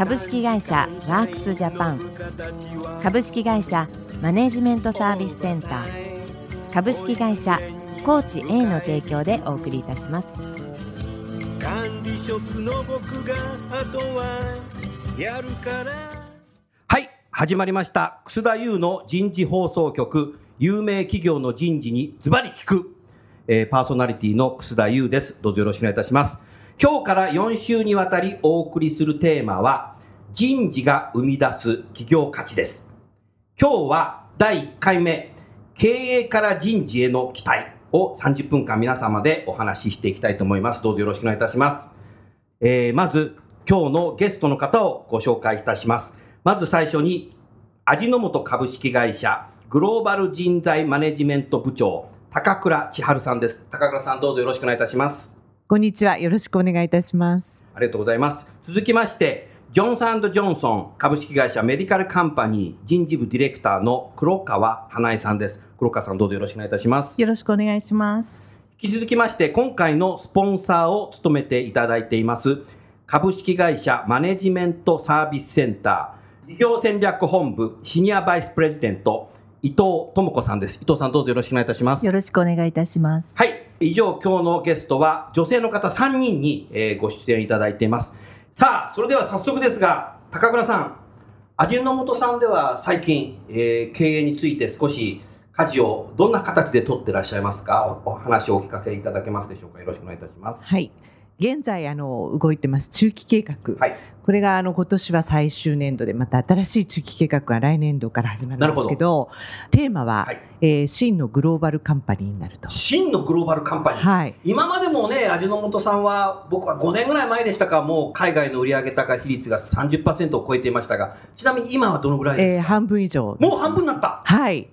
株式会社ワークスジャパン。株式会社マネジメントサービスセンター。株式会社コーチ A の提供でお送りいたします。管理職の僕があとはやるからはい始まりました。楠田優の人事放送局。有名企業の人事にズバリ聞く、えー、パーソナリティの楠田優です。どうぞよろしくお願いいたします。今日から4週にわたりお送りするテーマは人事が生み出す企業価値です今日は第1回目経営から人事への期待を30分間皆様でお話ししていきたいと思います。どうぞよろしくお願いいたします。えー、まず、今日のゲストの方をご紹介いたします。まず最初に、味の素株式会社グローバル人材マネジメント部長、高倉千春さんです。高倉さんどうぞよろしくお願いいたします。こんにちは。よろしくお願いいたします。ありがとうございます。続きまして、ジョンソンジョンソン株式会社メディカルカンパニー人事部ディレクターの黒川花江さんです。黒川さんどうぞよろしくお願いいたします。よろしくお願いします。引き続きまして、今回のスポンサーを務めていただいています、株式会社マネジメントサービスセンター、事業戦略本部シニアバイスプレジデント、伊藤智子さんです。伊藤さんどうぞよろしくお願いいたします。よろしくお願いいたします。はい。以上、今日のゲストは女性の方3人に、えご出演いただいています。さあ、それでは早速ですが、高倉さん、味の素さんでは最近、えー、経営について少し舵をどんな形で取ってらっしゃいますか？お話をお聞かせいただけますでしょうか？よろしくお願いいたします。はい。現在あの動いてます。中期計画、はい、これがあの今年は最終年度でまた新しい中期計画が来年度から始まるんですけどテーマは、はい、えー、真のグローバルカンパニーになると。真のグローバルカンパニー、はい、今までもね味の素さんは僕は5年ぐらい前でしたかもう海外の売上高比率が30%を超えていましたがちなみに今はどのぐらいですか、えー、半分以上もう半分になった。はい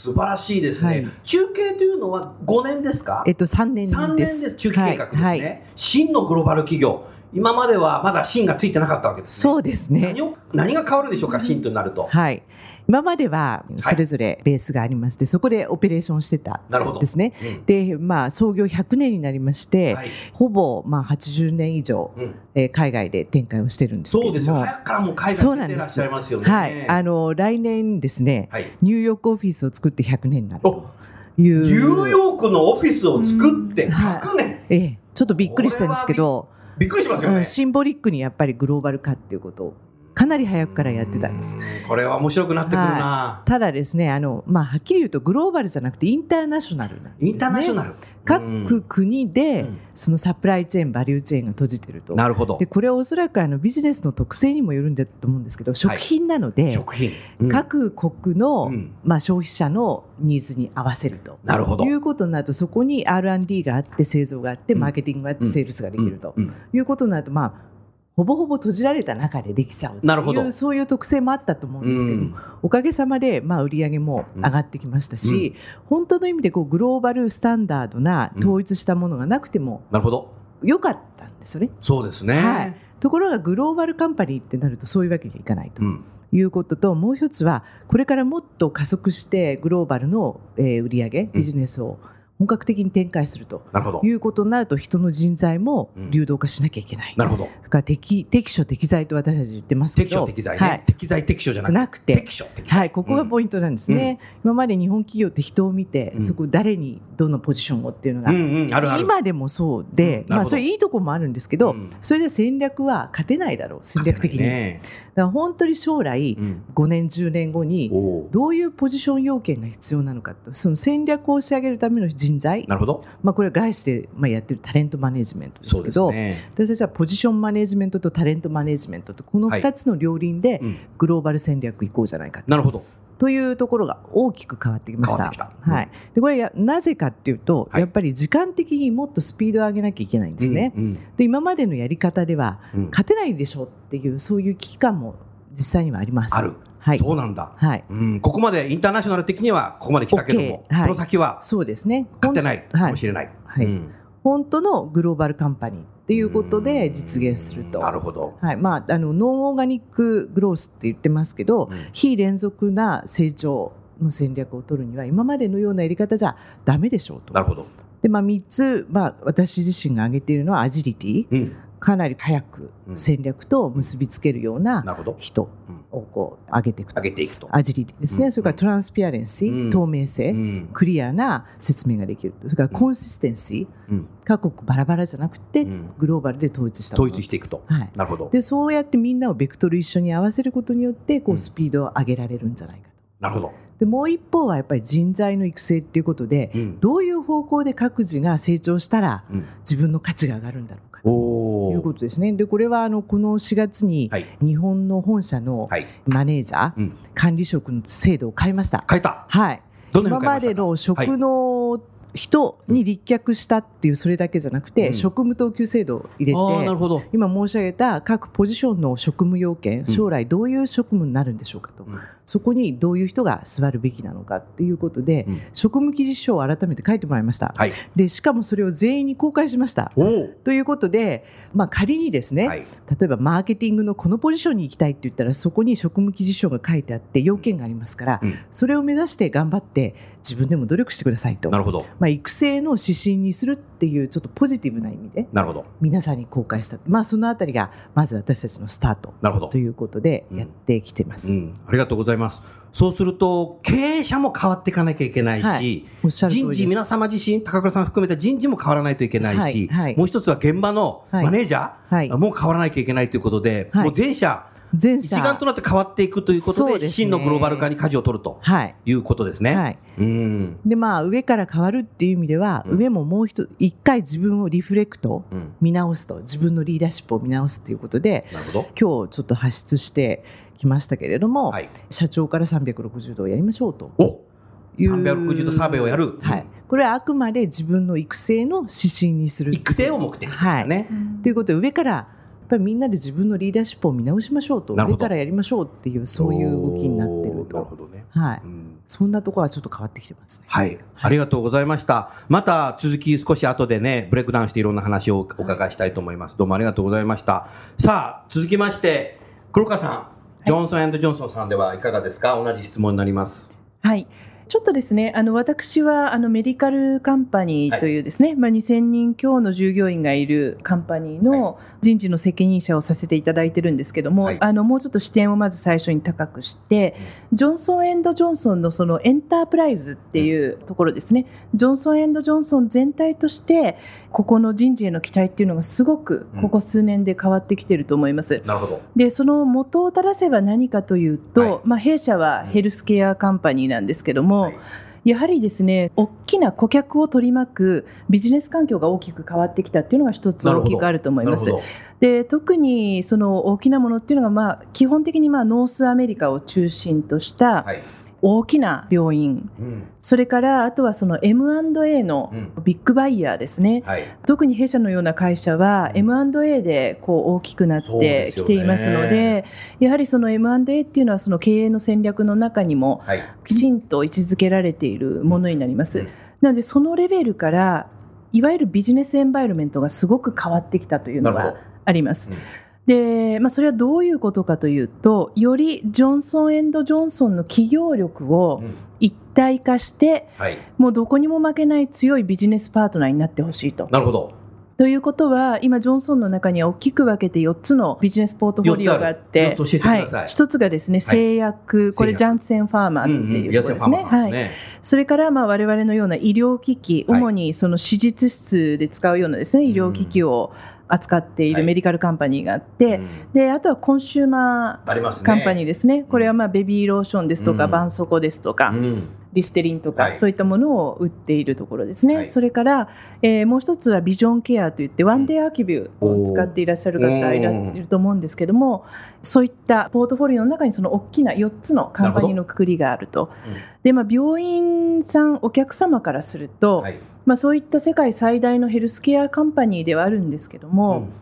素晴らしいですね、はい、中継というのは5年ですか？えっと3年です。3年です。中期計画ですね、はい。はい、真のグローバル企業。今まではまだ芯がついてなかったわけです、ね、そうですね。何を何が変わるでしょうか？芯となると。はい今まではそれぞれベースがありまして、はい、そこでオペレーションしてたんですね。うん、で、まあ、創業100年になりまして、はい、ほぼまあ80年以上、うん、えー、海外で展開をしてるんですけども。そうですよ。早くからもう海外でいらっしゃいますよね。はい。あの、来年ですね、はい、ニューヨークオフィスを作って100年になるという。ニューヨークのオフィスを作って100年、ええ、ちょっとびっくりしたんですけど、びっくりしますよね。シンボリックにやっぱりグローバル化っていうことをかなり早くからやってたんです。これは面白くなってくるな。はい、ただですね、あの、まあ、はっきり言うとグローバルじゃなくてインターナショナルなんです、ね、インターナショナル。各国で、そのサプライチェーン、バリューチェーンが閉じてると。なるほど。で、これはおそらくあのビジネスの特性にもよるんだと思うんですけど、食品なので、はい、食品、うん、各国の、うん、まあ、消費者のニーズに合わせると。なるほど。いうことになると、そこに R&D があって、製造があって、マーケティングがあって、セールスができると。いうことになると、まあ、ほぼほぼ閉じられた中でできちゃうなるほど。そういう特性もあったと思うんですけど、うん、おかげさまで、まあ、売り上げも上がってきましたし、うん、本当の意味でこうグローバルスタンダードな統一したものがなくても、なるほど。よかったんですよね。そうですね、はい、ところがグローバルカンパニーってなるとそういうわけにはいかないと。いうことともう一つはこれからもっと加速してグローバルの、えー、売上ビジネスを、うん本格的に展開するということになると人の人材も流動化しなきゃいけない。なるほど。だから適適所適材と私たち言ってますけど。適所適材ね。はい、適材適所じゃなくて。適所適材。はい、ここがポイントなんですね。うん、今まで日本企業って人を見て、うん、そこ誰にどのポジションをっていうのが、うんうん、あるある今でもそうで、まあそれいいとこもあるんですけど、それで戦略は勝てないだろう戦略的に。ね、だから本当に将来、うん、5年10年後にどういうポジション要件が必要なのかと。その戦略を仕上げるための人材。なるほど、まあ、これは外資で、まあ、やってるタレントマネジメントですけど、ね、私たちはポジションマネジメントとタレントマネジメントとこの2つの両輪でグローバル戦略いこうじゃないか、なるほどというところが大きく変わってきました。たうん、はい。でこれやなぜかっていうと、はい、やっぱり時間的にもっとスピードを上げなきゃいけないんですね。うんうん、で今までのやり方では、勝てないでしょっていうそういう危機感も実際にはあります。ある。はい、そうなんだ、はい。うん、ここまでインターナショナル的にはここまで来たけども、はい、この先はそうですね。勝ってないかもしれない、はい、うん、本当のグローバルカンパニーっていうことで実現すると。なるほど。はい。まあ、あの、ノンオーガニックグロースって言ってますけど、うん、非連続な成長の戦略を取るには、今までのようなやり方じゃダメでしょうと。なるほど。で、まあ、3つ、まあ、私自身が挙げているのはアジリティ。うんかなり早く戦略と結びつけるような人をこう上げていく上げていくと。アジリティですね、それからトランスピアレンシー、透明性、クリアな説明ができるそれからコンシステンシー、各国バラバラじゃなくて、グローバルで統一した統一していくと、はい、なるほど。でそうやってみんなをベクトル一緒に合わせることによってこうスピードを上げられるんじゃないかと。なるほどでもう一方はやっぱり人材の育成っていうことで、うん、どういう方向で各自が成長したら自分の価値が上がるんだろうかということですね。でこれはあのこの4月に日本の本社のマネージャー、はい、管理職の制度を変えました。変えた。はい。今までの職能人に立脚したっていうそれだけじゃなくて、うん、職務等級制度を入れて今申し上げた各ポジションの職務要件将来どういう職務になるんでしょうかと、うん、そこにどういう人が座るべきなのかっていうことで、うん、職務記述書を改めて書いてもらいました、はい、でしかもそれを全員に公開しました。ということで、まあ、仮にですね、はい、例えばマーケティングのこのポジションに行きたいって言ったらそこに職務記述書が書いてあって要件がありますから、それを目指して頑張って自分でも努力してくださいと。なるほど、まあ、育成の指針にするっていうちょっとポジティブな意味でなるほど。皆さんに公開した、まあ、そのあたりがまず私たちのスタートなるほど。ということでやってきてます、うん。うん、ありがとうございます。そうすると経営者も変わっていかなきゃいけないし、はい、人事皆様自身高倉さん含めた人事も変わらないといけないし、はい。はい、もう一つは現場のマネージャーも変わらなきゃいけないということで、もう全社一丸となって変わっていくということで、でね、真のグローバル化に舵を取るとい。うことですね。はい、うん、でまあ上から変わるっていう意味では、うん、上ももう一一回自分をリフレクト、うん、見直すと自分のリーダーシップを見直すということで今日ちょっと発出してきましたけれども、はい、社長から360度やりましょうと。お360度サーベイをやる、はい、これはあくまで自分の育成の指針にする育成を目的ですよね。はい、ということで上からぱりみんなで自分のリーダーシップを見直しましょうと上からやりましょうっていうそういう動きになってると。なるほどね、はい、うん、そんなところはちょっと変わってきてますね、はい、はい、ありがとうございました。また続き少し後でねブレイクダウンしていろんな話をお伺いしたいと思います、どうもありがとうございました。さあ続きまして黒川さん。ジョンソンジョンソンさんではいかがですか？同じ質問になります。はいちょっとですね、あの私はあのメディカルカンパニーとい。うですね、はい、まあ2000人強の従業員がいるカンパニーの人事の責任者をさせていただいてるんですけども、はい、あのもうちょっと視点をまず最初に高くして、ジョンソンジョンソンのその enterprise っていうところですね、ジョンソンジョンソン全体としてここの人事への期待っていうのがすごくここ数年で変わってきてると思います。うん、なるほど。でその元を正せば何かというと、はい、まあ、弊社は healthcare company なんですけども、はい。やはりですね大きな顧客を取り巻くビジネス環境が大きく変わってきたっていうのが一つ大きくあると思います。で特にその大きなものっていうのが、まあ、基本的にまあ North America を中心とした、はい大きな病院、うん、それからあとはその M&A のビッグバイヤーですね、うんはい、特に弊社のような会社は M&A でこう大きくなってきていますので、ね、やはりその M&A っていうのはその経営の戦略の中にもきちんと位置づけられているものになります。うん、なのでそのレベルからいわゆるビジネスエンバイロメントがすごく変わってきたというのがあります。で、まあ、それはどういうことかというとよりジョンソンジョンソンの企業力を一体化して、うんはい、もうどこにも負けない強いビジネスパートナーになってほしいと。なるほど。ということは今、ジョンソンの中には大きく分けて4つのビジネスポートフォリオがあってつはい、1つがですね製薬、これジャンセンファーマーっていうところですね。はい、それからまあ我々のような医療機器、主にその手術室で使うようなですね医療機器を、扱っているメディカルカンパニーがあって、はいうん、であとはコンシューマーカンパニーですね、ね、これはまあベビーローションですとか、絆創膏ですとか、リステリンとか、はい、そういったものを売っているところですね、はい、それから、えー、もう一つはビジョンケアといってワンデーアーキビューを使っていらっしゃる方いると思うんですけどもそういったポートフォリオの中にその大きな4つのカンパニーのくくりがあると、うん、でまあ、病院さんお客様からすると、はい、まあ、そういった世界最大のヘルスケアカンパニーではあるんですけども、うん、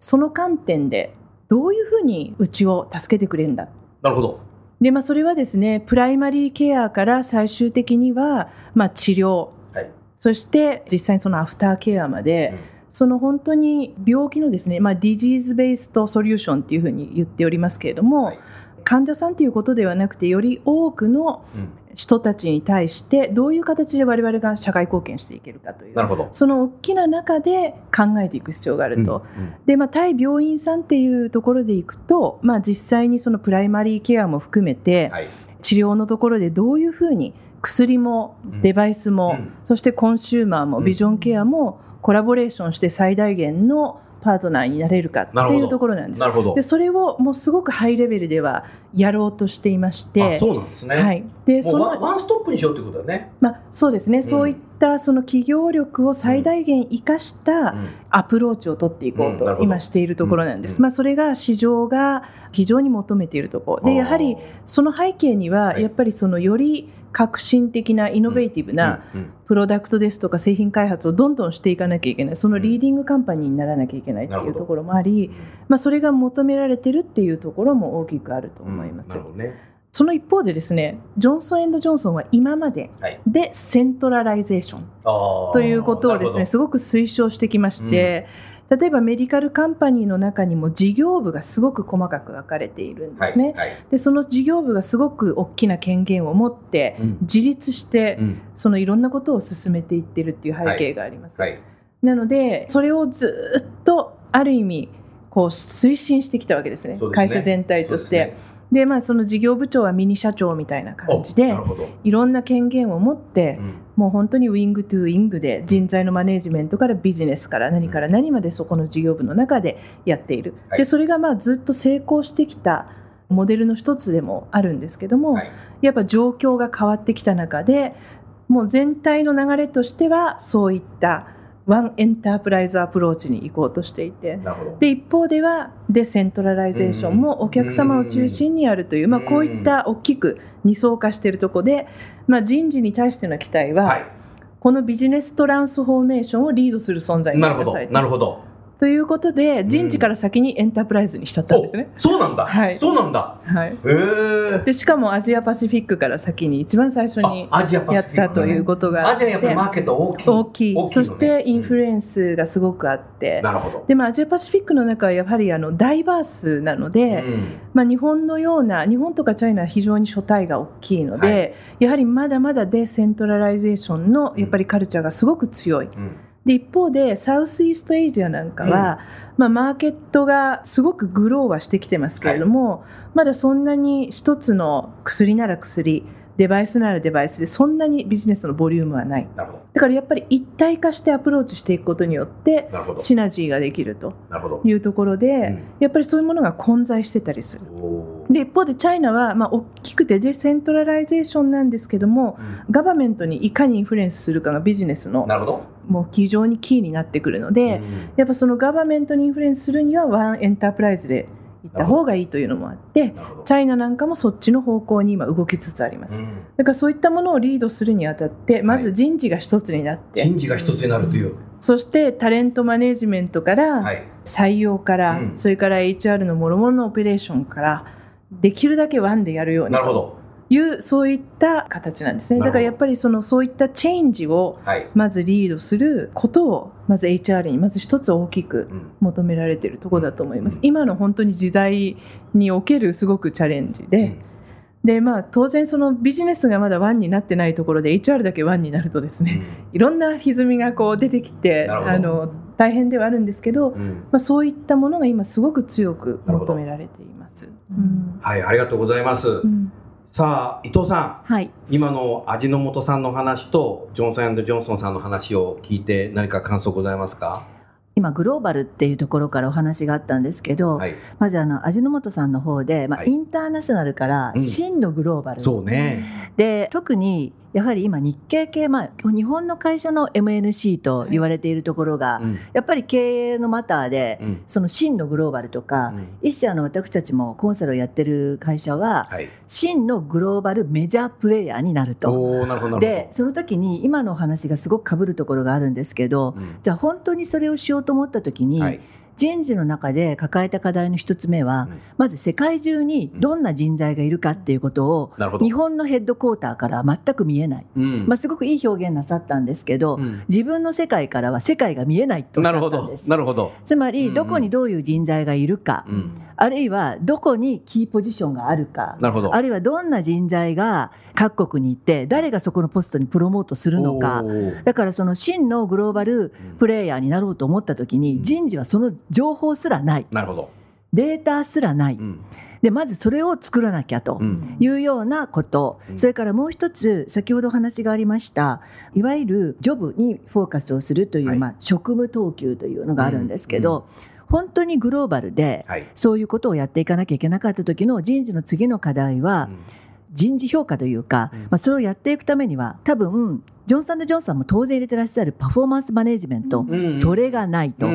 その観点でどういうふうにうちを助けてくれるんだ？なるほど。で、まあ、それはですね、プライマリーケアから最終的には、まあ、治療、はい、そして実際にそのアフターケアまで、うん、その本当に病気のですね、まあ、 disease-based solution っていうふうに言っておりますけれども、はい、患者さんということではなくて、より多くの人たちに対してどういう形で我々が社会貢献していけるかというその大きな中で考えていく必要があると、うんうん、でまあ、対病院さんっていうところでいくと、まあ、実際にそのプライマリーケアも含めて、はい、治療のところでどういうふうに薬もデバイスも、うん、そしてコンシューマーもビジョンケアもコラボレーションして最大限のパートナーになれるかっていうところなんです。でそれをもうすごくハイレベルではやろうとしていまして、そうなんですね。はい。でそのワンストップにしようということだね。まあそうですね。うん、そういったその企業力を最大限生かしたアプローチを取っていこうと今しているところなんです。まあそれが市場が非常に求めているところ。でやはりその背景にはやっぱりそのより革新的な innovative なプロダクトですとか製品開発をどんどんしていかなきゃいけない。そのリーディングカンパニーにならなきゃいけないっていうところもあり、まあ、それが求められてるっていうところも大きくあると思います。うん。ね、その一方でですねジョンソン・エンド・ジョンソンは今まででセントラライゼーションということをですねすごく推奨してきまして、うん。例えばメディカルカンパニーの中にも事業部がすごく細かく分かれているんですね。はいはい、でその事業部がすごく大きな権限を持って自立して、うん、そのいろんなことを進めていってるっていう背景があります。はい、なのでそれをずっとある意味こう推進してきたわけですね、すね。会社全体として。でまあ、その事業部長はミニ社長みたいな感じでいろんな権限を持って、うん、もう本当にウィングトゥウィングで人材のマネジメントからビジネスから何から何までそこの事業部の中でやっている、はい、でそれがまあずっと成功してきたモデルの一つでもあるんですけども、はい、やっぱ状況が変わってきた中でもう全体の流れとしてはそういった one enterprise approach に行こうとしていて。で一方では decentralization もお客様を中心にあるという、まあ、こういった大きく二層化しているところで、まあ、人事に対しての期待は、はい、この business transformation をリードする存在になりなさいなるほどということで人事から先に enterprise にしちゃったんですね。うん、そうなんだ。はい。そうなんだ。はい。えでしかも Asia Pacific から先に一番最初にやったということがアジアやっぱりマーケット大きい。大きい。ね、そして influence がすごくあって。うん、なるほど。でも Asia Pacific の中はやはりあの diverse なので、うん、まあ日本のような日本とかチャイナは非常に所帯が大きいので、はい、やはりまだまだ decentralization のやっぱりカルチャーがすごく強い。で一方で Southeast Asia なんかは、まあ、マーケットがすごく grow はしてきてますけれども、はい、まだそんなに一つの薬なら薬デバイスならデバイスでそんなにビジネスのボリュームはない。だからやっぱり一体化してアプローチしていくことによってシナジーができるというところで、うん、やっぱりそういうものが混在してたりする。で一方でチャイナはまあ大きくて decentralization なんですけども、うん、 government にいかに influence するかがビジネスのもう非常にキーになってくるので、うん、やっぱそのガバメントにインフルエンスするにはワンエンタープライズで行った方がいいというのもあってチャイナなんかもそっちの方向に今動きつつあります、うん、だからそういったものをリードするにあたってまず人事が一つになって、はい、人事が一つになるという。そしてタレントマネジメントから採用から、はいうん、それから HR の諸々のオペレーションからできるだけワンでやるようになるほどいうそういった形なんですね。だからやっぱりそのそういったチェンジをまずリードすることをまず HR にまず一つ大きく求められているところだと思います、今の本当に時代におけるすごくチャレンジで、でまあ、当然そのビジネスがまだワンになってないところで HR だけワンになるとですね、いろんな歪みがこう出てきてあの大変ではあるんですけど、うん、まあ、そういったものが今すごく強く求められています。うん、はいありがとうございます。うんさあ伊藤さん、はい、今の味の素さんの話とジョンソンジョンソンさんの話を聞いて何か感想ございますか？今グローバルっていうところからお話があったんですけど、はい、まずあの味の素さんの方で、まあ、インターナショナルから真のグローバル、うん、そうね。で特にやはり今日系系、まあ、日本の会社の MNC と言われているところが、はい、やっぱり経営のマターで、うん、その真のグローバルとか、うん、一社の私たちもコンサルをやってる会社は、はい、真のグローバルメジャープレーヤーになると。でその時に今のお話がすごくかぶるところがあるんですけど、うん、じゃあ本当にそれをしようと思った時に、はい人事の中で抱えた課題の一つ目は、うん、まず世界中にどんな人材がいるかっていうことを、うん、日本のヘッドクォーターから全く見えない、うん、まあ、すごくいい表現なさったんですけど、自分の世界からは世界が見えないとおっしゃったんです。なるほど。つまりどこにどういう人材がいるか、あるいはどこにキーポジションがあるか。あるいはどんな人材が各国にいて誰がそこのポストにプロモートするのか。だからその真のグローバルプレイヤーになろうと思った時に人事はその情報すらない。なるほど。データすらない。うん。でまずそれを作らなきゃというようなこと、うん、それからもう一つ先ほどお話がありました。いわゆるジョブにフォーカスをするという、はい、まあ、職務等級というのがあるんですけど、うんうん本当にグローバルで、そういうことをやっていかなきゃいけなかった時の人事の次の課題は、人事評価というか、まあ、それをやっていくためには多分ジョンソン・ジョンソンも当然入れてらっしゃるパフォーマンスマネジメント、それがないと、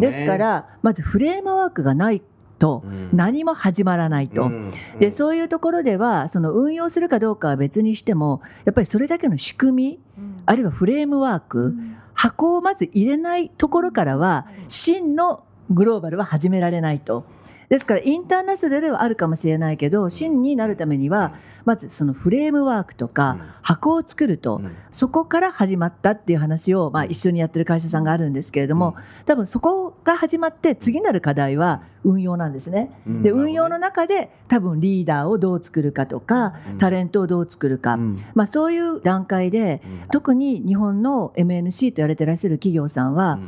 ですからまずフレームワークがないと何も始まらないと、でそういうところではその運用するかどうかは別にしてもやっぱりそれだけの仕組み、あるいはフレームワーク、箱をまず入れないところからは真のグローバルは始められないと。ですからインターナショナルではあるかもしれないけど真になるためにはまずそのフレームワークとか箱を作るとそこから始まったっていう話をまあ一緒にやってる会社さんがあるんですけれども多分そこが始まって次なる課題は運用なんですね。で運用の中で多分リーダーをどう作るかとかタレントをどう作るか、まあ、そういう段階で特に日本の MNC と言われてらっしゃる企業さんは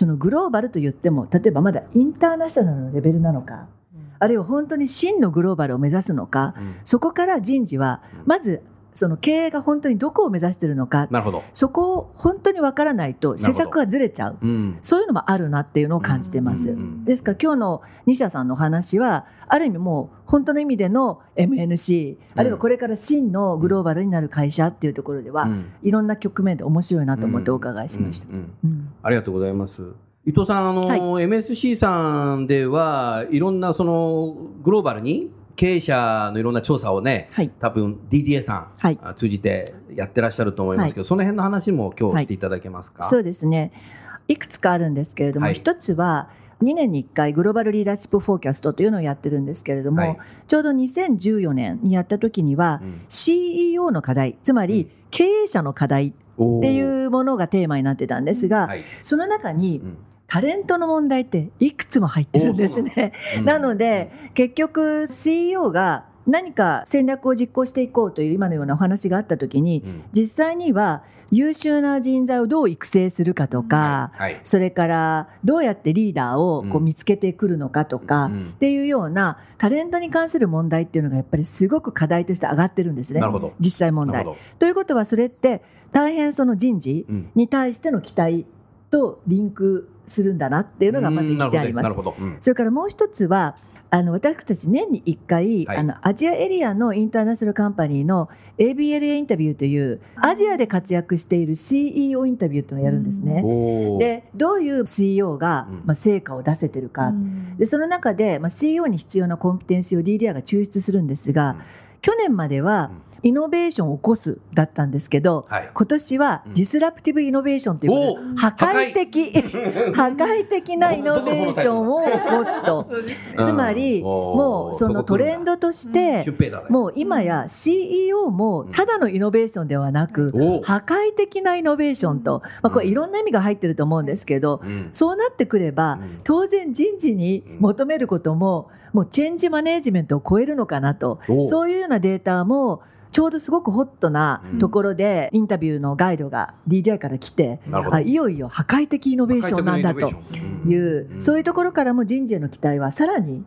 そのグローバルと言っても例えばまだインターナショナルのレベルなのか、うん、あるいは本当に真のグローバルを目指すのか、うん、そこから人事はまずその経営が本当にどこを目指しているのか。そこを本当に分からないと施策がずれちゃう、うん、そういうのもあるなっていうのを感じてます、うんうんうん、ですから今日の西田さんのお話はある意味もう本当の意味での MNC、あるいはこれから真のグローバルになる会社っていうところでは、いろんな局面で面白いなと思ってお伺いしました、ありがとうございます。伊藤さんあの、はい、MSC さんではいろんなそのグローバルに経営者のいろんな調査をね、はい、多分 DDA さん、はい、通じてやってらっしゃると思いますけど、はい、その辺の話も今日していただけますか、そうですね。いくつかあるんですけれども、一つは2年に1回グローバルリーダーシップフォーキャストというのをやってるんですけれども、ちょうど2014年にやった時には、うん、CEO の課題つまり経営者の課題っていうものがテーマになってたんですが、その中に、うんタレントの問題っていくつも入ってるんですね。なので、結局 CEO が何か戦略を実行していこうという今のようなお話があった時に、実際には優秀な人材をどう育成するかとか、それからどうやってリーダーをこう見つけてくるのかとか、っていうようなタレントに関する問題っていうのがやっぱりすごく課題として上がってるんですね。実際問題。ということはそれって大変その人事に対しての期待とリンクするんだなっていうのがまず言ってあります。それからもう一つはあの私たち年に1回、はい、あのアジアエリアのインターナショナルカンパニーの ABLA インタビューというアジアで活躍している CEO インタビューというのをやるんですね。うん、でどういう CEO が、まあ、成果を出せてるか、うん、でその中で、まあ、CEO に必要なコンピテンシーを DDR が抽出するんですが、うん、去年までは、イノベーションを起こすだったんですけど、はい、今年は disruptive innovation ということで、うん、破壊的破壊的な イノベーションを起こすと。つまりもうそのトレンドとして、もう今や CEO もただのイノベーションではなく、破壊的なイノベーションと、まあ、これいろんな意味が入ってると思うんですけど、そうなってくれば当然人事に求めることももう change management を超えるのかなと。そういうようなデータもちょうどすごくホットなところでインタビューのガイドが DDI から来て、あいよいよ破壊的イノベーションなんだという、そういうところからも人事への期待はさらに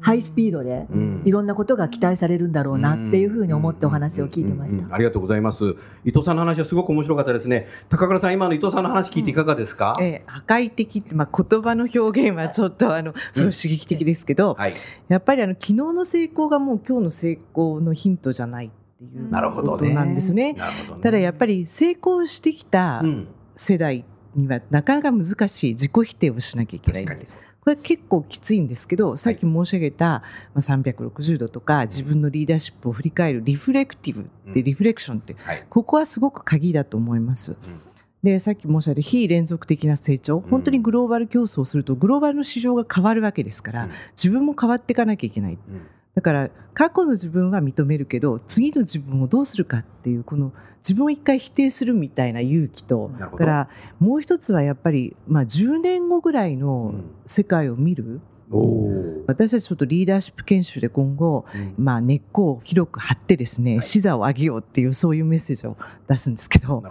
ハイスピードでいろんなことが期待されるんだろうなっていうふうに思ってお話を聞いてました。ありがとうございます。伊藤さんの話はすごく面白かったですね。高倉さん今の伊藤さんの話聞いていかがですか？うん、えー、破壊的まあ言葉の表現はちょっとあのすごい刺激的ですけど、はい、やっぱりあの昨日の成功がもう今日の成功のヒントじゃない。っていうことなんですね。ね。ただやっぱり成功してきた世代にはなかなか難しい自己否定をしなきゃいけない。これ結構きついんですけどさっき申し上げた、まあ、360度とか自分のリーダーシップを振り返るリフレクティブでリフレクションって、ここはすごく鍵だと思います。でさっき申し上げた非連続的な成長、本当にグローバル競争をするとグローバルの市場が変わるわけですから、自分も変わっていかなきゃいけない。だから過去の自分は認めるけど次の自分をどうするかっていうこの自分を一回否定するみたいな勇気とからもう一つはやっぱり、まあ、10年後ぐらいの世界を見る、私たちちょっとリーダーシップ研修で今後、うん、まあ、根っこを広く張ってですね、はい、視座を上げようっていうそういうメッセージを出すんですけど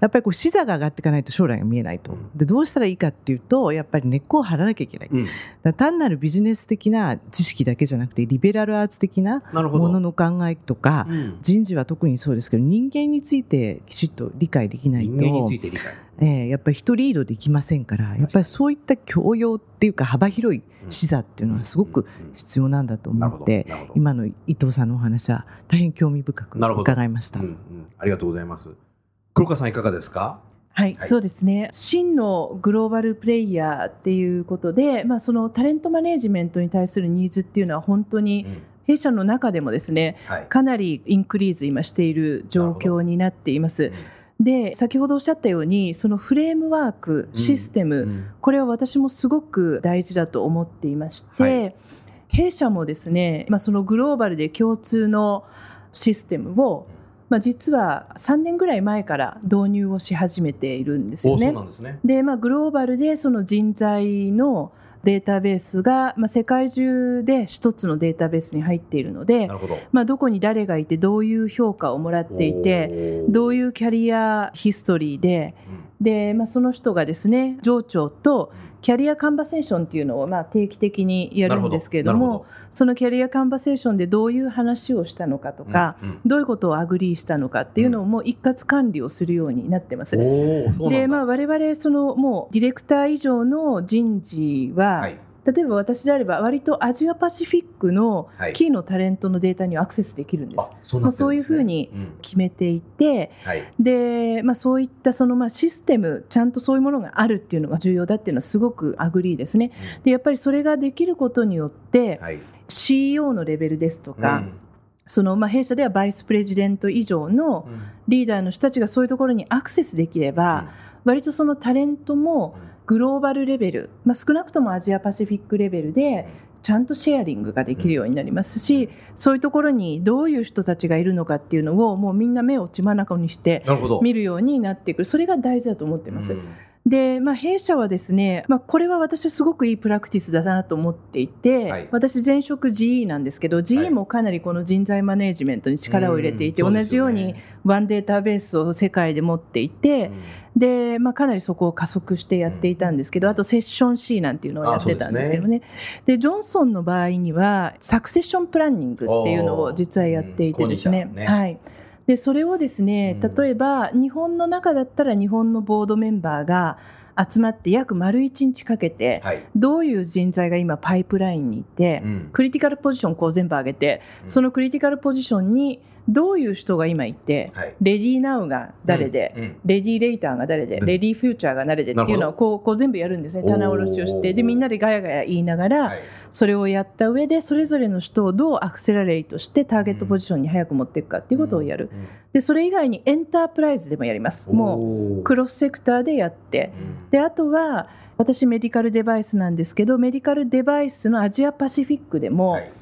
やっぱりこう視座が上がっていかないと将来が見えないと、うん、でどうしたらいいかっていうとやっぱり根っこを張らなきゃいけない、うん、単なるビジネス的な知識だけじゃなくてリベラルアーツ的なものの考えとか、人事は特にそうですけど人間についてきちっと理解できないと。人間について理解えー、やっぱり一リードできませんからやっぱりそういった教養っていうか幅広い視座っていうのはすごく必要なんだと思って、今の伊藤さんのお話は大変興味深く伺いました、うんうん、ありがとうございます。黒川さんいかがですか？はい、はい、そうですね。真のグローバルプレイヤーっていうことで、まあ、そのタレントマネジメントに対するニーズっていうのは本当に、弊社の中でもですね、はい、かなりインクリーズ今している状況になっています。で先ほどおっしゃったようにそのフレームワークシステム、うんうん、これは私もすごく大事だと思っていまして、はい、弊社もですね、まあ、そのグローバルで共通のシステムを、まあ、実は3年ぐらい前から導入をし始めているんですよね。で、ね、まあ、グローバルでその人材のデータベースが、まあ、世界中で一つのデータベースに入っているのでど,、まあ、どこに誰がいてどういう評価をもらっていてどういう career history でうん、でまあ、その人がですね上長と career conversation っていうのをまあ定期的にやるんですけれどもその career conversation でどういう話をしたのかとか、うんうん、どういうことを agree したのかっていうのをもう一括管理をするようになってます。で、まあ、我々そのもうディレクター以上の人事は、はい例えば私であれば割とアジアパシフィックのキーのタレントのデータにはアクセスできるんです。そう、まあ、そういうふうに決めていて、うんはい、で、まあ、そういったそのまあシステムちゃんとそういうものがあるっていうのが重要だっていうのはすごく agree ですね。でやっぱりそれができることによって、はい、CEO のレベルですとか、うん。そのまあ弊社ではバイスプレジデント以上のリーダーの人たちがそういうところにアクセスできれば、割とそのタレントもグローバルレベル、まあ、少なくともアジアパシフィックレベルでちゃんとシェアリングができるようになりますし、そういうところにどういう人たちがいるのかっていうのをもうみんな目を血眼にして見るようになってくる。それが大事だと思ってます。で、まあ、弊社はですね、まあ、これは私すごくいいプラクティスだなと思っていて、はい、私前職 GE なんですけど GE もかなりこの人材マネジメントに力を入れていて、はい、同じようにワンデータベースを世界で持っていて、で、まあ、かなりそこを加速してやっていたんですけど、あとセッション C なんていうのをやってたんですけどね。で、ね、ジョンソンの場合にはサクセッションプランニングっていうのを実はやっていてですね。ね。はいでそれをですね例えば日本の中だったら日本のボードメンバーが集まって約丸1日かけて、はい、どういう人材が今パイプラインにいて、うん、クリティカルポジションこう全部上げて、うん、そのクリティカルポジションにどういう人が今いて、はい、レディーナウが誰で、レディーレイターが誰で、レディーフューチャーが誰でっていうのをこうこう全部やるんですね。棚卸しをしてでみんなでガヤガヤ言いながら、はい、それをやった上でそれぞれの人をどうアクセラレイトしてターゲットポジションに早く持っていくかっていうことをやる、でそれ以外にエンタープライズでもやります。もうクロスセクターでやって、であとは私メディカルデバイスなんですけどメディカルデバイスのアジアパシフィックでも、はい。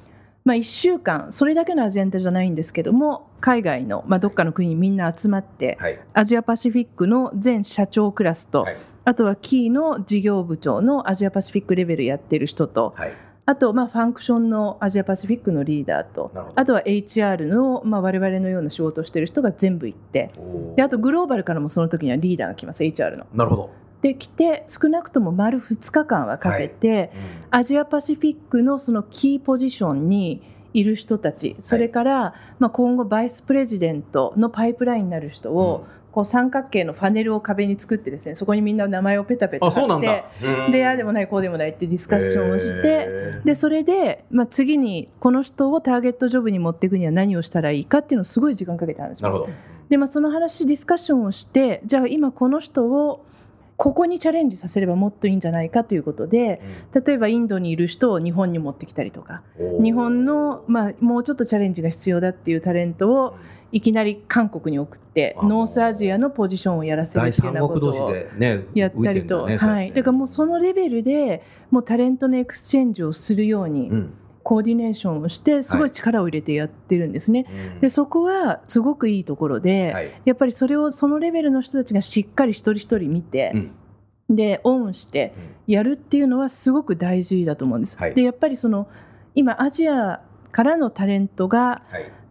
まあ、1週間それだけのアジェンダじゃないんですけども海外の、まあ、どっかの国にみんな集まって、はい、アジアパシフィックの全社長クラスと、はい、あとはキーの事業部長のアジアパシフィックレベルやってる人と、はい、あと、まあ、ファンクションのアジアパシフィックのリーダーとあとは HR の、まあ、我々のような仕事をしてる人が全部行ってであとグローバルからもその時にはリーダーが来ます HR の。なるほど。できて少なくとも丸2日間はかけて、はい。うん、アジアパシフィックのそのキーポジションにいる人たちそれから、はい、まあ、今後バイスプレジデントのパイプラインになる人を、うんこう三角形のファネルを壁に作ってですねそこにみんな名前をペタペタ貼ってでああでもないこうでもないってディスカッションをしてでそれで、まあ、次にこの人をターゲットジョブに持っていくには何をしたらいいかっていうのをすごい時間かけて話します。でまあ、その話ディスカッションをしてじゃあ今この人をここにチャレンジさせればもっといいんじゃないかということで、例えばインドにいる人を日本に持ってきたりとか日本の、まあ、もうちょっとチャレンジが必要だっていうタレントをいきなり韓国に送ってノースアジアのポジションをやらせるっていうようなことをやったりと、はい、だからもうそのレベルでもうタレントのエクスチェンジをするように。コーディネーションをしてすごい力を入れてやってるんですね。はい、でそこはすごくいいところで、はい、やっぱりそれをそのレベルの人たちがしっかり一人一人見て、うん、で own してやるっていうのはすごく大事だと思うんです。はい、でやっぱりその今アジアからのタレントが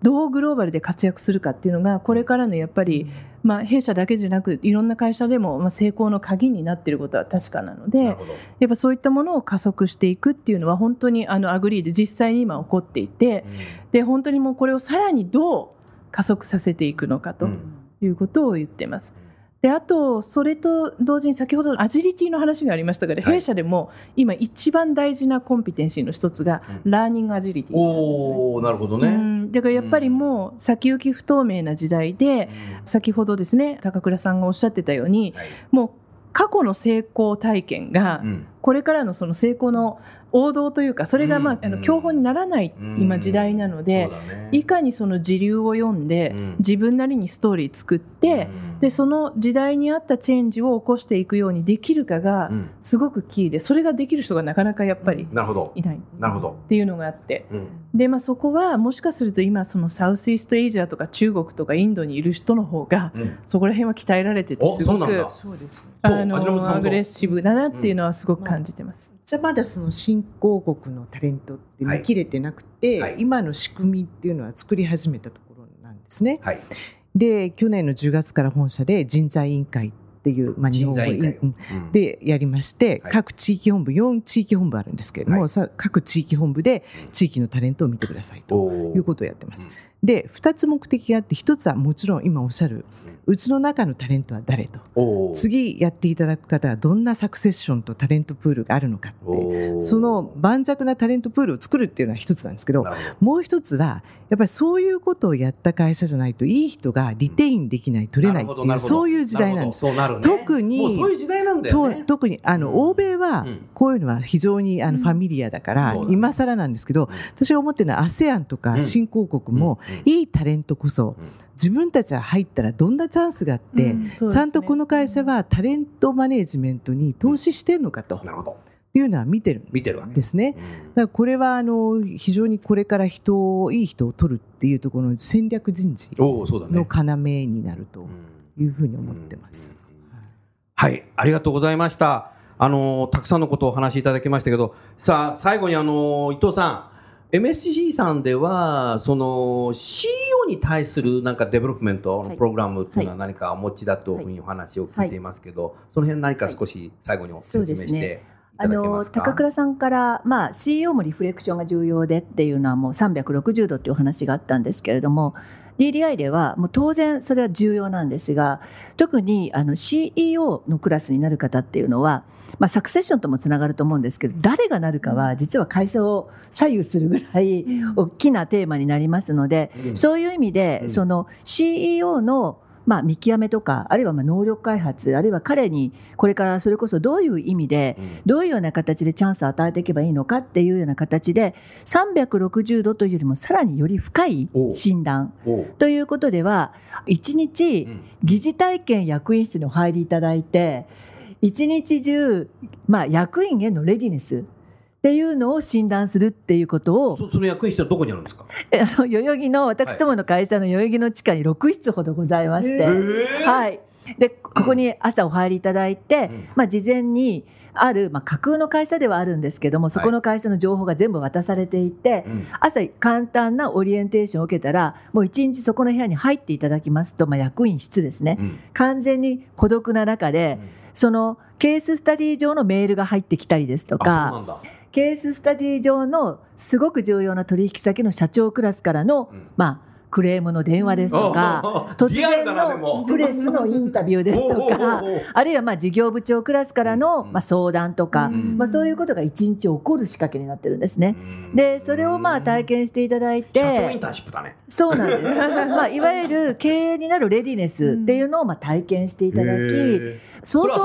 どうグローバルで活躍するかっていうのがこれからのやっぱり、まあ、弊社だけじゃなくいろんな会社でもまあ成功の鍵になっていることは確かなのでやっぱそういったものを加速していくっていうのは本当にあの agree で実際に今起こっていて、で本当にもうこれをさらにどう加速させていくのかということを言ってます。であと、それと同時に先ほどアジリティの話がありましたが、弊社でも今一番大事なコンピテンシーの一つが、ラーニングアジリティなんですね。おなるほどね、うん、だからやっぱりもう先行き不透明な時代で、先ほどですね高倉さんがおっしゃってたように、もう過去の成功体験が、これからのその成功の王道というかそれが、まあ、あの教本にならない今時代なので、いかにその時流を読んで、自分なりにストーリー作って、でその時代に合ったチェンジを起こしていくようにできるかがすごくキーでそれができる人がなかなかやっぱりいない。なるほど。っていうのがあって、でまあ、そこはもしかすると今そのサウスイーストエイジアとか中国とかインドにいる人の方が、そこら辺は鍛えられててすごくあのアグレッシブだなっていうのはすごく感じてます。じゃあまだその新興国のタレントって見切れてなくて、はい、今の仕組みっていうのは作り始めたところなんですね。はい、で去年の10月から本社で人材委員会っていう、まあ、日本語でやりまして、はい、各地域本部4地域本部あるんですけれども、はい、各地域本部で地域のタレントを見てくださいということをやってます。で2つ目的があって1つはもちろん今おっしゃるうちの中のタレントは誰と？次やっていただく方はどんなサクセッションとタレントプールがあるのかってその盤石なタレントプールを作るっていうのは一つなんですけどもう一つはやっぱりそういうことをやった会社じゃないといい人がリテインできない取れないっていうそういう時代なんです。特に特にあの欧米はこういうのは非常にあのファミリアだから今更なんですけど私が思ってるのは ASEAN とか新興国もいいタレントこそ自分たちは入ったらどんなチャンスがあって、うん。ね、ちゃんとこの会社はタレントマネジメントに投資してるのかと。なるほど。っていうのは見てるんですね。だからこれはあの非常にこれから人をいい人を取るっていうところの戦略人事の要になるというふうに思ってます。はい、ありがとうございました。あのたくさんのことをお話しいただきましたけど、さあ最後にあの伊藤さん。MSC さんではその CEO に対するなんかデベロップメントのプログラムっていうのは何かお持ちだというふうにお話を聞いていますけど、その辺何か少し最後に説明してあの高倉さんから、まあ、CEO もリフレクションが重要でっていうのはもう360度っていうお話があったんですけれども DDI ではもう当然それは重要なんですが特にあの CEO のクラスになる方っていうのは、まあ、サクセッションともつながると思うんですけど誰がなるかは実は会社を左右するぐらい大きなテーマになりますので、そういう意味で、その CEO のまあ、見極めとかあるいはまあ能力開発あるいは彼にこれからそれこそどういう意味で、どういうような形でチャンスを与えていけばいいのかっていうような形で360度というよりもさらにより深い診断。ということでは1日疑似体験役員室にお入りいただいて一日中、まあ、役員へのレディネスっていうのを診断するっていうことをその役員室はどこにあるんですか？あの代々木の私どもの会社の代々木の地下に6室ほどございまして、はい。でここに朝お入りいただいて、うん、まあ、事前にある、まあ、架空の会社ではあるんですけどもそこの会社の情報が全部渡されていて、はい、朝簡単なオリエンテーションを受けたらもう一日そこの部屋に入っていただきますと、まあ、役員室ですね、うん、完全に孤独な中で、うん、そのケーススタディ上のメールが入ってきたりですとか。ケーススタディ上のすごく重要な取引先の社長クラスからの、うん、まあクレームの電話ですとか 突然のプレスのインタビューですとか あるいはまあ事業部長クラスからのまあ相談とか、まあ、そういうことが一日起こる仕掛けになってるんですね。でそれをまあ体験していただいてそうなんです、まあ、いわゆる経営になるレディネスっていうのをまあ体験していただき相当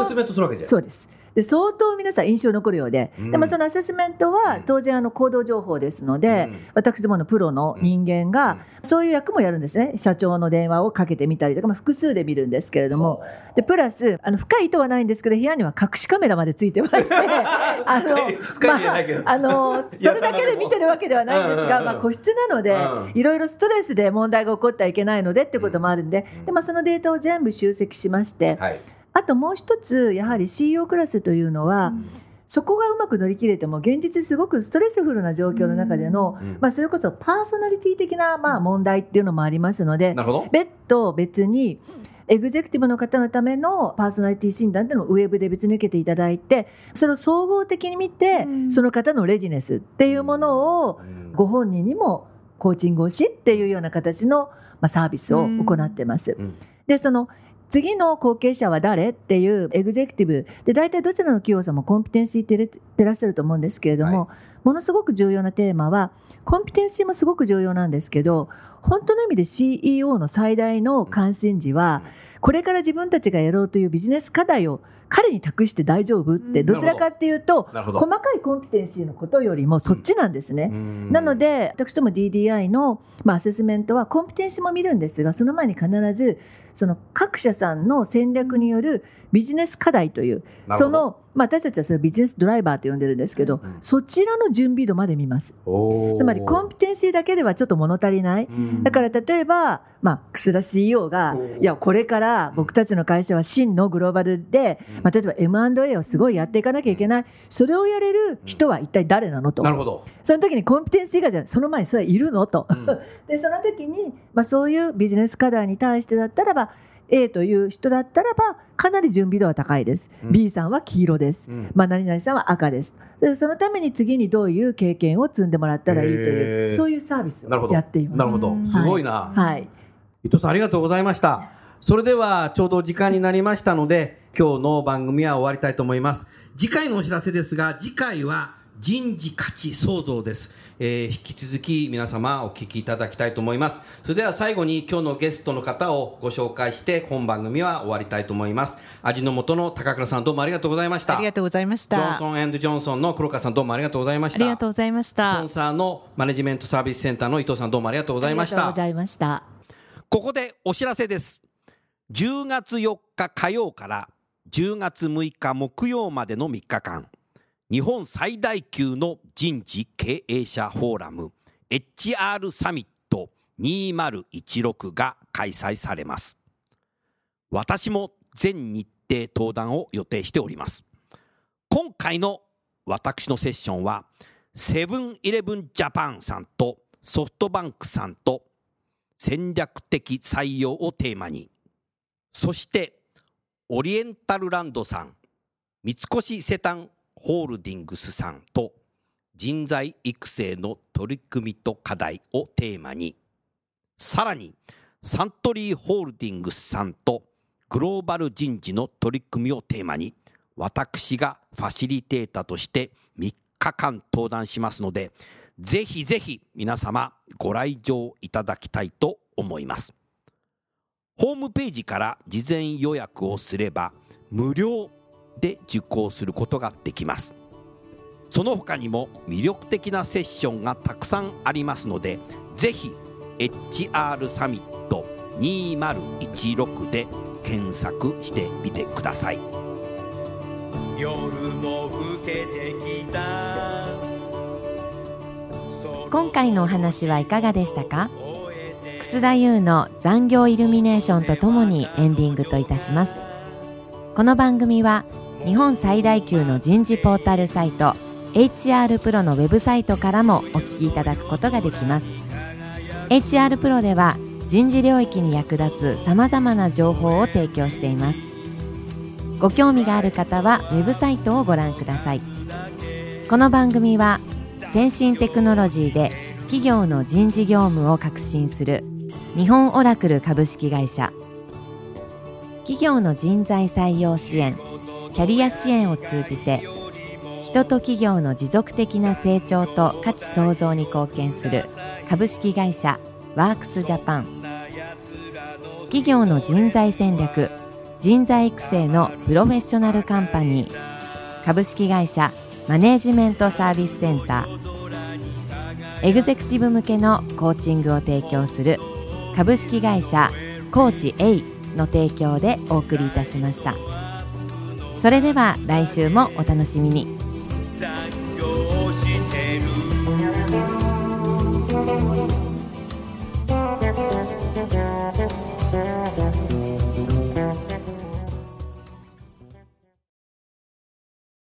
そうですで相当皆さん印象残るようで、うん、でもそのアセスメントは当然あの行動情報ですので、うん、私どものプロの人間がそういう役もやるんですね。社長の電話をかけてみたりとか、まあ、複数で見るんですけれども。でプラスあの深い意図はないんですけど部屋には隠しカメラまでついてまして あの、まあ、あのそれだけで見てるわけではないんですが、まあ、個室なのでいろいろストレスで問題が起こってはいけないのでってこともあるんでで、まあ、そのデータを全部集積しまして、はいあともう一つやはり CEO クラスというのは、うん。そこがうまく乗り切れても現実すごくストレスフルな状況の中での、うん、まあ、それこそパーソナリティ的なまあ問題っていうのもありますので別途別にエグゼクティブの方のためのパーソナリティ診断っていうのをウェブで別に受けていただいてそれを総合的に見て、うん、その方のレジネスっていうものをご本人にもコーチングをしっていうような形の、まあ、サービスを行ってます。うん、でその次の後継者は誰？っていうエグゼクティブ。で大体どちらの企業さんもコンピテンシーっててらっしゃると思うんですけれども、はい、ものすごく重要なテーマはコンピテンシーもすごく重要なんですけど本当の意味で CEO の最大の関心事はこれから自分たちがやろうというビジネス課題を彼に託して大丈夫ってどちらかっていうと細かいコンピテンシーのことよりもそっちなんですね。なので私ども DDI の、まあ、アセスメントはコンピテンシーも見るんですがその前に必ずその各社さんの戦略によるビジネス課題というその、まあ、私たちはそれビジネスドライバーと呼んでるんですけど、うん、そちらの準備度まで見ますつまりコンピテンシーだけではちょっと物足りない、うん、だから例えば、まあ、楠田 CEO がいやこれから僕たちの会社は真のグローバルで、まあ、例えば M&A をすごいやっていかなきゃいけない。それをやれる人は一体誰なのと。なるほど。その時にコンピテンシーがじゃその前にそれはいるのと、でその時に、まあ、そういうビジネス課題に対してだったらば A という人だったらばかなり準備度は高いです、うん、B さんは黄色です、うん、まあ、何々さんは赤です。でそのために次にどういう経験を積んでもらったらいいというそういうサービスをやっています。なるほど。すごいな、はい、伊藤さんありがとうございました。それではちょうど時間になりましたので今日の番組は終わりたいと思います。次回のお知らせですが次回は人事価値創造ですえー、引き続き皆様お聞きいただきたいと思います。それでは最後に今日のゲストの方をご紹介して本番組は終わりたいと思います。味の素の高倉さんどうもありがとうございました。ありがとうございました。ジョンソンジョンソンの黒川さんどうもありがとうございました。ありがとうございました。スポンサーのマネジメントサービスセンターの伊藤さんどうもありがとうございました。ありがとうございました。ここでお知らせです。10月4日火曜から10月6日木曜までの3日間、日本最大級の人事経営者フォーラム HR サミット2016が開催されます。私も全日程登壇を予定しております。今回の私のセッションは、セブンイレブンジャパンさんとソフトバンクさんと戦略的採用をテーマに、そしてオリエンタルランドさん、三越セタンホールディングスさんと人材育成の取り組みと課題をテーマにさらにサントリーホールディングスさんとグローバル人事の取り組みをテーマに私がファシリテーターとして3日間登壇しますのでぜひぜひ皆様ご来場いただきたいと思います。ホームページから事前予約をすれば無料で受講することができます。その他にも魅力的なセッションがたくさんありますのでぜひ HR サミット2016で検索してみてください。夜も更けてきた。今回のお話はいかがでしたか？楠田優の残業イルミネーションとともにエンディングといたします。この番組は日本最大級の人事ポータルサイト HR プロのウェブサイトからもお聞きいただくことができます。HR プロでは人事領域に役立つさまざまな情報を提供しています。ご興味がある方はウェブサイトをご覧ください。この番組は先進テクノロジーで企業の人事業務を革新する日本オラクル株式会社。企業の人材採用支援キャリア支援を通じて人と企業の持続的な成長と価値創造に貢献する株式会社ワークスジャパン。企業の人材戦略人材育成のプロフェッショナルカンパニー。株式会社マネージメントサービスセンター。エグゼクティブ向けのコーチングを提供する株式会社コーチ A の提供でお送りいたしました。それでは来週もお楽しみに。